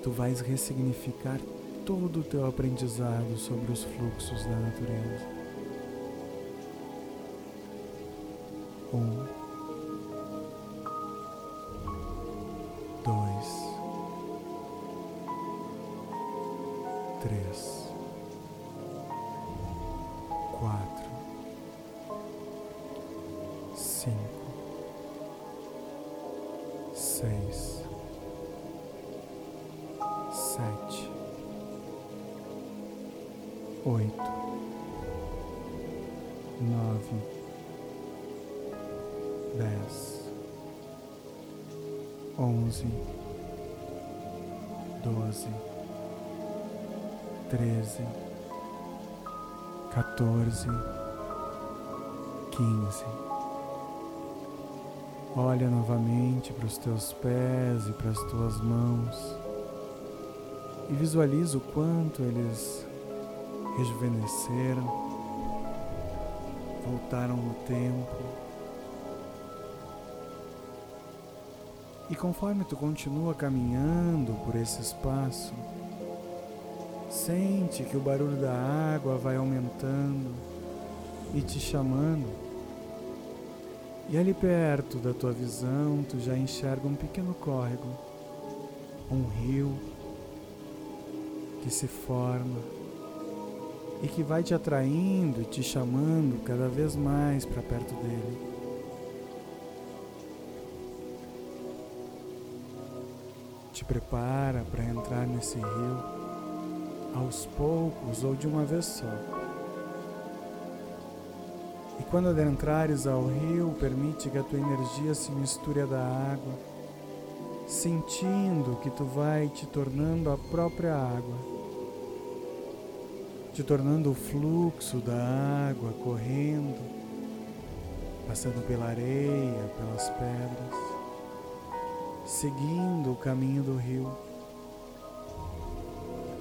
tu vais ressignificar todo o teu aprendizado sobre os fluxos da natureza. Um, dois, três, quatro. cinco, seis, oito, nove, dez, onze, doze, treze, quatorze, quinze. Olha novamente para os teus pés e para as tuas mãos e visualiza o quanto eles rejuvenesceram, voltaram no tempo. E conforme tu continua caminhando por esse espaço, sente que o barulho da água vai aumentando e te chamando e ali perto da tua visão, tu já enxerga um pequeno córrego, um rio que se forma e que vai te atraindo e te chamando cada vez mais para perto dele. Te prepara para entrar nesse rio aos poucos ou de uma vez só. E quando adentrares ao rio, permite que a tua energia se misture à da água, sentindo que tu vai te tornando a própria água, te tornando o fluxo da água correndo, passando pela areia, pelas pedras, seguindo o caminho do rio.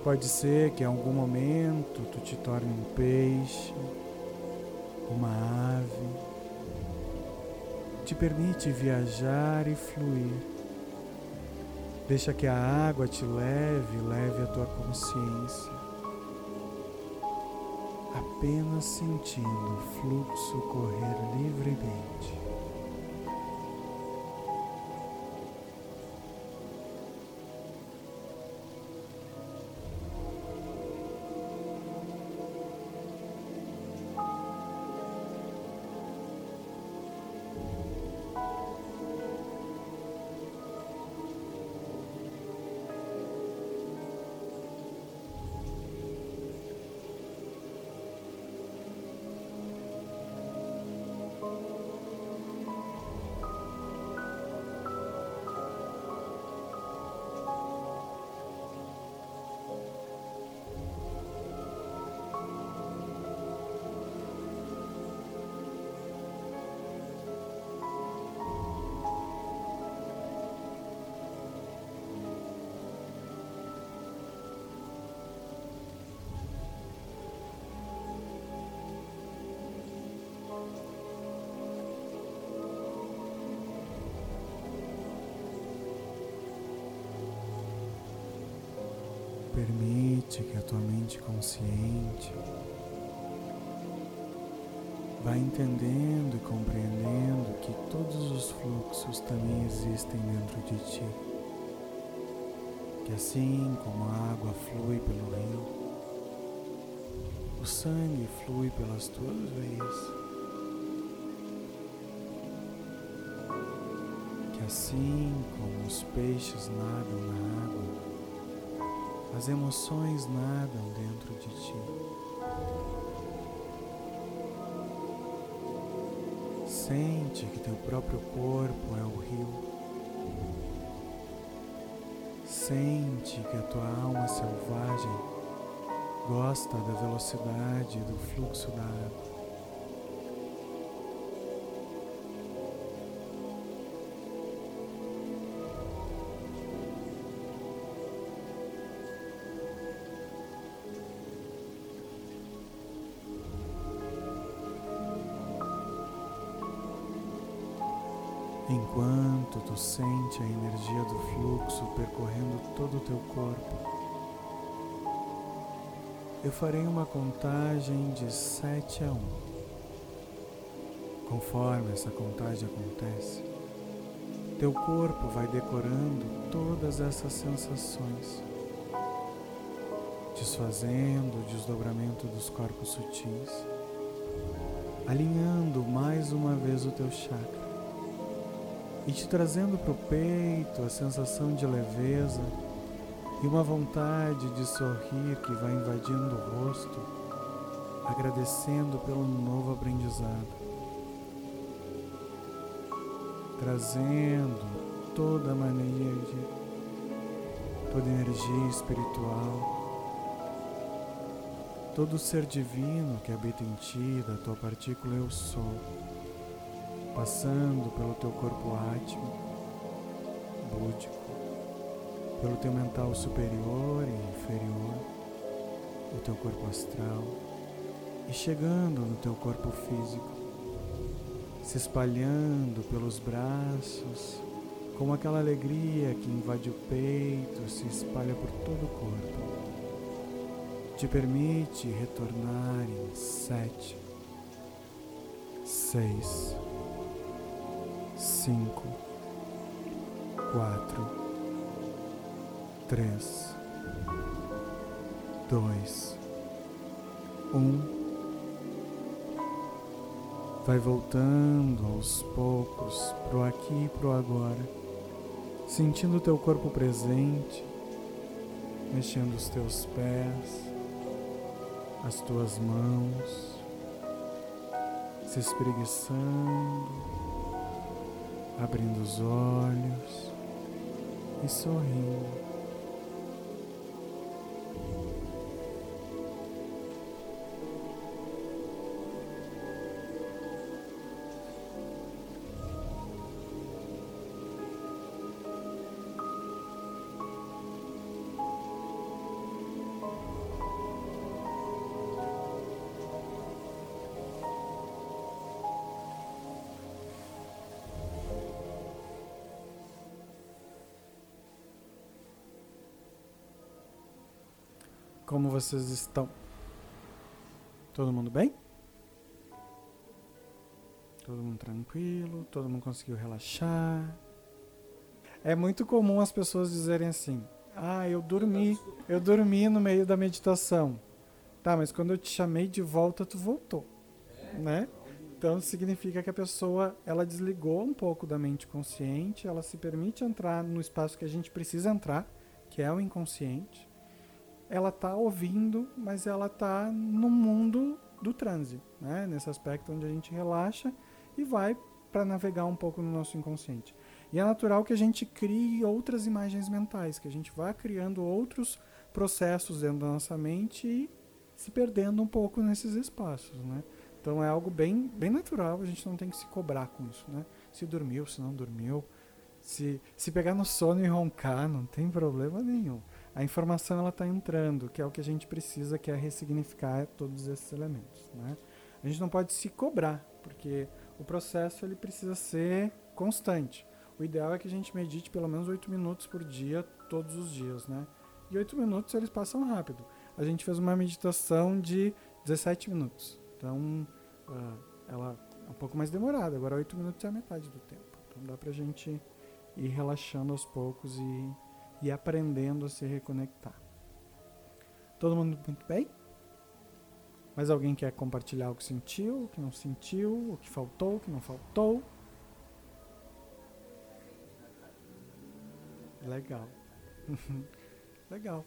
Pode ser que em algum momento tu te torne um peixe, uma ave, te permite viajar e fluir. Deixa que a água te leve, leve a tua consciência. Apenas sentindo o fluxo correr livremente. Tua mente consciente vai entendendo e compreendendo que todos os fluxos também existem dentro de ti. Que assim como a água flui pelo rio, o sangue flui pelas tuas veias. Que assim como os peixes nadam na água, as emoções nadam dentro de ti. Sente que teu próprio corpo é o rio. Sente que a tua alma selvagem gosta da velocidade do fluxo da água. Tu sente a energia do fluxo percorrendo todo o teu corpo, eu farei uma contagem de 7 a 1. Conforme essa contagem acontece, teu corpo vai decorando todas essas sensações, desfazendo o desdobramento dos corpos sutis, alinhando mais uma vez o teu chakra e te trazendo para o peito a sensação de leveza e uma vontade de sorrir que vai invadindo o rosto, agradecendo pelo novo aprendizado, trazendo toda a mania de toda energia espiritual, todo ser divino que habita em ti, da tua partícula eu sou passando pelo teu corpo átmico, búdico, pelo teu mental superior e inferior, o teu corpo astral e chegando no teu corpo físico, se espalhando pelos braços, como aquela alegria que invade o peito, se espalha por todo o corpo. Te permite retornar em sete, seis, cinco, quatro, três, dois, um. Vai voltando aos poucos pro aqui e pro agora, sentindo o teu corpo presente, mexendo os teus pés, as tuas mãos, se espreguiçando abrindo os olhos e sorrindo. Como vocês estão? Todo mundo bem? Todo mundo tranquilo? Todo mundo conseguiu relaxar? É muito comum as pessoas dizerem assim: "Ah, eu dormi, eu dormi no meio da meditação". Tá, mas quando eu te chamei de volta, tu voltou, né? Então significa que a pessoa ela desligou um pouco da mente consciente, ela se permite entrar no espaço que a gente precisa entrar, que é o inconsciente ela está ouvindo, mas ela está no mundo do transe, né? nesse aspecto onde a gente relaxa e vai para navegar um pouco no nosso inconsciente. E é natural que a gente crie outras imagens mentais, que a gente vá criando outros processos dentro da nossa mente e se perdendo um pouco nesses espaços, né? Então é algo bem, bem natural, a gente não tem que se cobrar com isso, né? Se dormiu, se não dormiu, se, se pegar no sono e roncar, não tem problema nenhum a informação ela está entrando, que é o que a gente precisa, que é ressignificar todos esses elementos. Né? A gente não pode se cobrar, porque o processo ele precisa ser constante. O ideal é que a gente medite pelo menos 8 minutos por dia, todos os dias. Né? E 8 minutos eles passam rápido. a gente fez uma meditação de 17 minutos. Então, uh, ela é um pouco mais demorada, agora 8 minutos é a metade do tempo. Então dá pra gente ir relaxando aos poucos e, e aprendendo a se reconectar. Todo mundo muito bem? Mais alguém quer compartilhar o que sentiu, o que não sentiu, o que faltou, o que não faltou? Legal. [laughs] Legal.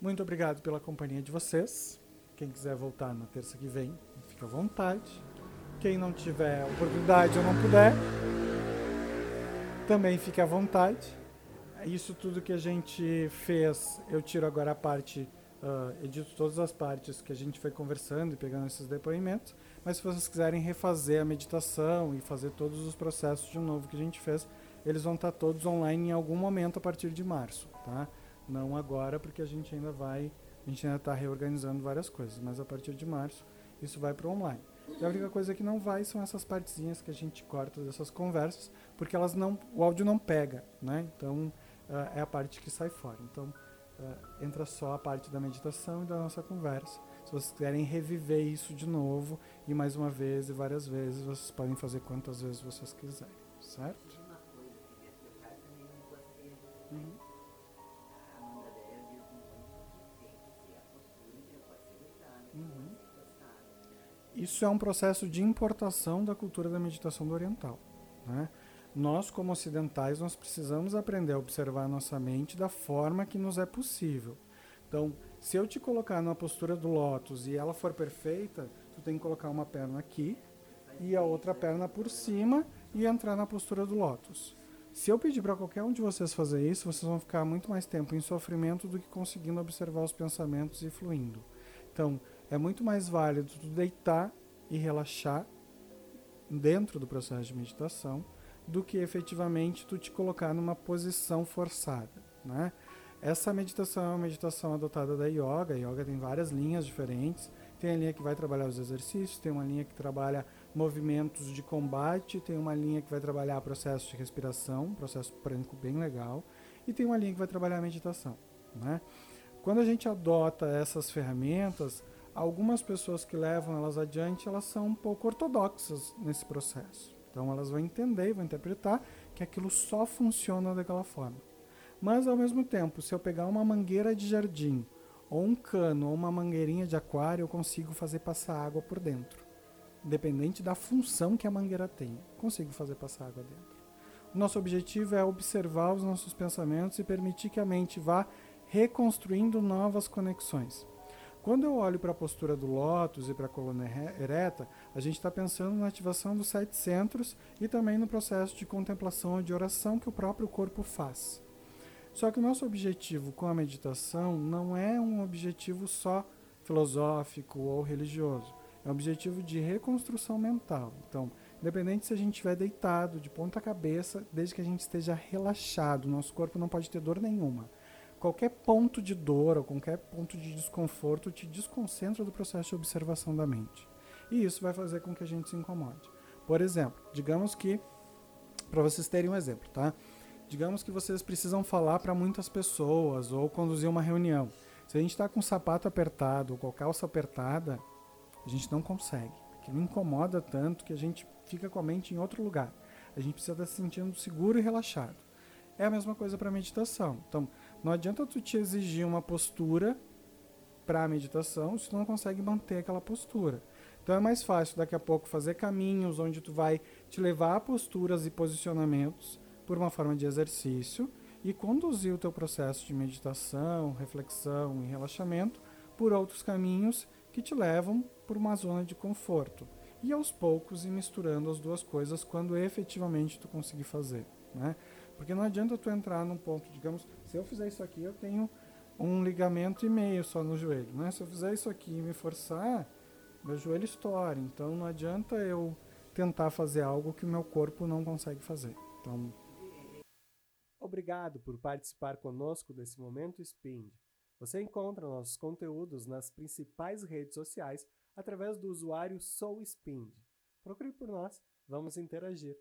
Muito obrigado pela companhia de vocês. Quem quiser voltar na terça que vem, fica à vontade. Quem não tiver oportunidade ou não puder, também fique à vontade. Isso tudo que a gente fez, eu tiro agora a parte Uh, edito todas as partes que a gente foi conversando e pegando esses depoimentos. Mas se vocês quiserem refazer a meditação e fazer todos os processos de novo que a gente fez, eles vão estar todos online em algum momento a partir de março, tá? Não agora, porque a gente ainda vai, a gente ainda está reorganizando várias coisas, mas a partir de março isso vai para online. E a única coisa que não vai são essas partezinhas que a gente corta dessas conversas, porque elas não, o áudio não pega, né? Então é a parte que sai fora. Então uh, entra só a parte da meditação e da nossa conversa. Se vocês quiserem reviver isso de novo, e mais uma vez e várias vezes, vocês podem fazer quantas vezes vocês quiserem, certo? Uhum. Uhum. Isso é um processo de importação da cultura da meditação do oriental. Né? Nós como ocidentais nós precisamos aprender a observar a nossa mente da forma que nos é possível. Então, se eu te colocar numa postura do lótus e ela for perfeita, tu tem que colocar uma perna aqui e a outra perna por cima e entrar na postura do lótus. Se eu pedir para qualquer um de vocês fazer isso, vocês vão ficar muito mais tempo em sofrimento do que conseguindo observar os pensamentos e fluindo. Então, é muito mais válido tu deitar e relaxar dentro do processo de meditação do que efetivamente tu te colocar numa posição forçada, né? Essa meditação é uma meditação adotada da yoga. A yoga tem várias linhas diferentes. Tem a linha que vai trabalhar os exercícios, tem uma linha que trabalha movimentos de combate, tem uma linha que vai trabalhar processo de respiração, processo prânico bem legal, e tem uma linha que vai trabalhar a meditação. Né? Quando a gente adota essas ferramentas, algumas pessoas que levam elas adiante, elas são um pouco ortodoxas nesse processo. Então elas vão entender e vão interpretar que aquilo só funciona daquela forma. Mas ao mesmo tempo, se eu pegar uma mangueira de jardim, ou um cano, ou uma mangueirinha de aquário, eu consigo fazer passar água por dentro. Independente da função que a mangueira tem, consigo fazer passar água dentro. Nosso objetivo é observar os nossos pensamentos e permitir que a mente vá reconstruindo novas conexões. Quando eu olho para a postura do lótus e para a coluna ereta, a gente está pensando na ativação dos sete centros e também no processo de contemplação e de oração que o próprio corpo faz. Só que o nosso objetivo com a meditação não é um objetivo só filosófico ou religioso. É um objetivo de reconstrução mental. Então, independente se a gente estiver deitado, de ponta cabeça, desde que a gente esteja relaxado, nosso corpo não pode ter dor nenhuma qualquer ponto de dor ou qualquer ponto de desconforto te desconcentra do processo de observação da mente. E isso vai fazer com que a gente se incomode. Por exemplo, digamos que, para vocês terem um exemplo, tá? Digamos que vocês precisam falar para muitas pessoas ou conduzir uma reunião. Se a gente está com o sapato apertado ou com a calça apertada, a gente não consegue. Aquilo incomoda tanto que a gente fica com a mente em outro lugar. A gente precisa estar se sentindo seguro e relaxado. É a mesma coisa para meditação. Então, não adianta tu te exigir uma postura para a meditação se tu não consegue manter aquela postura. Então é mais fácil daqui a pouco fazer caminhos onde tu vai te levar a posturas e posicionamentos por uma forma de exercício e conduzir o teu processo de meditação, reflexão e relaxamento por outros caminhos que te levam por uma zona de conforto. E aos poucos ir misturando as duas coisas quando efetivamente tu conseguir fazer, né? Porque não adianta tu entrar num ponto, digamos, se eu fizer isso aqui, eu tenho um ligamento e meio só no joelho, né? Se eu fizer isso aqui e me forçar, meu joelho estoura. Então não adianta eu tentar fazer algo que o meu corpo não consegue fazer. Então, obrigado por participar conosco desse momento Spind. Você encontra nossos conteúdos nas principais redes sociais através do usuário SouSpind. Procure por nós, vamos interagir.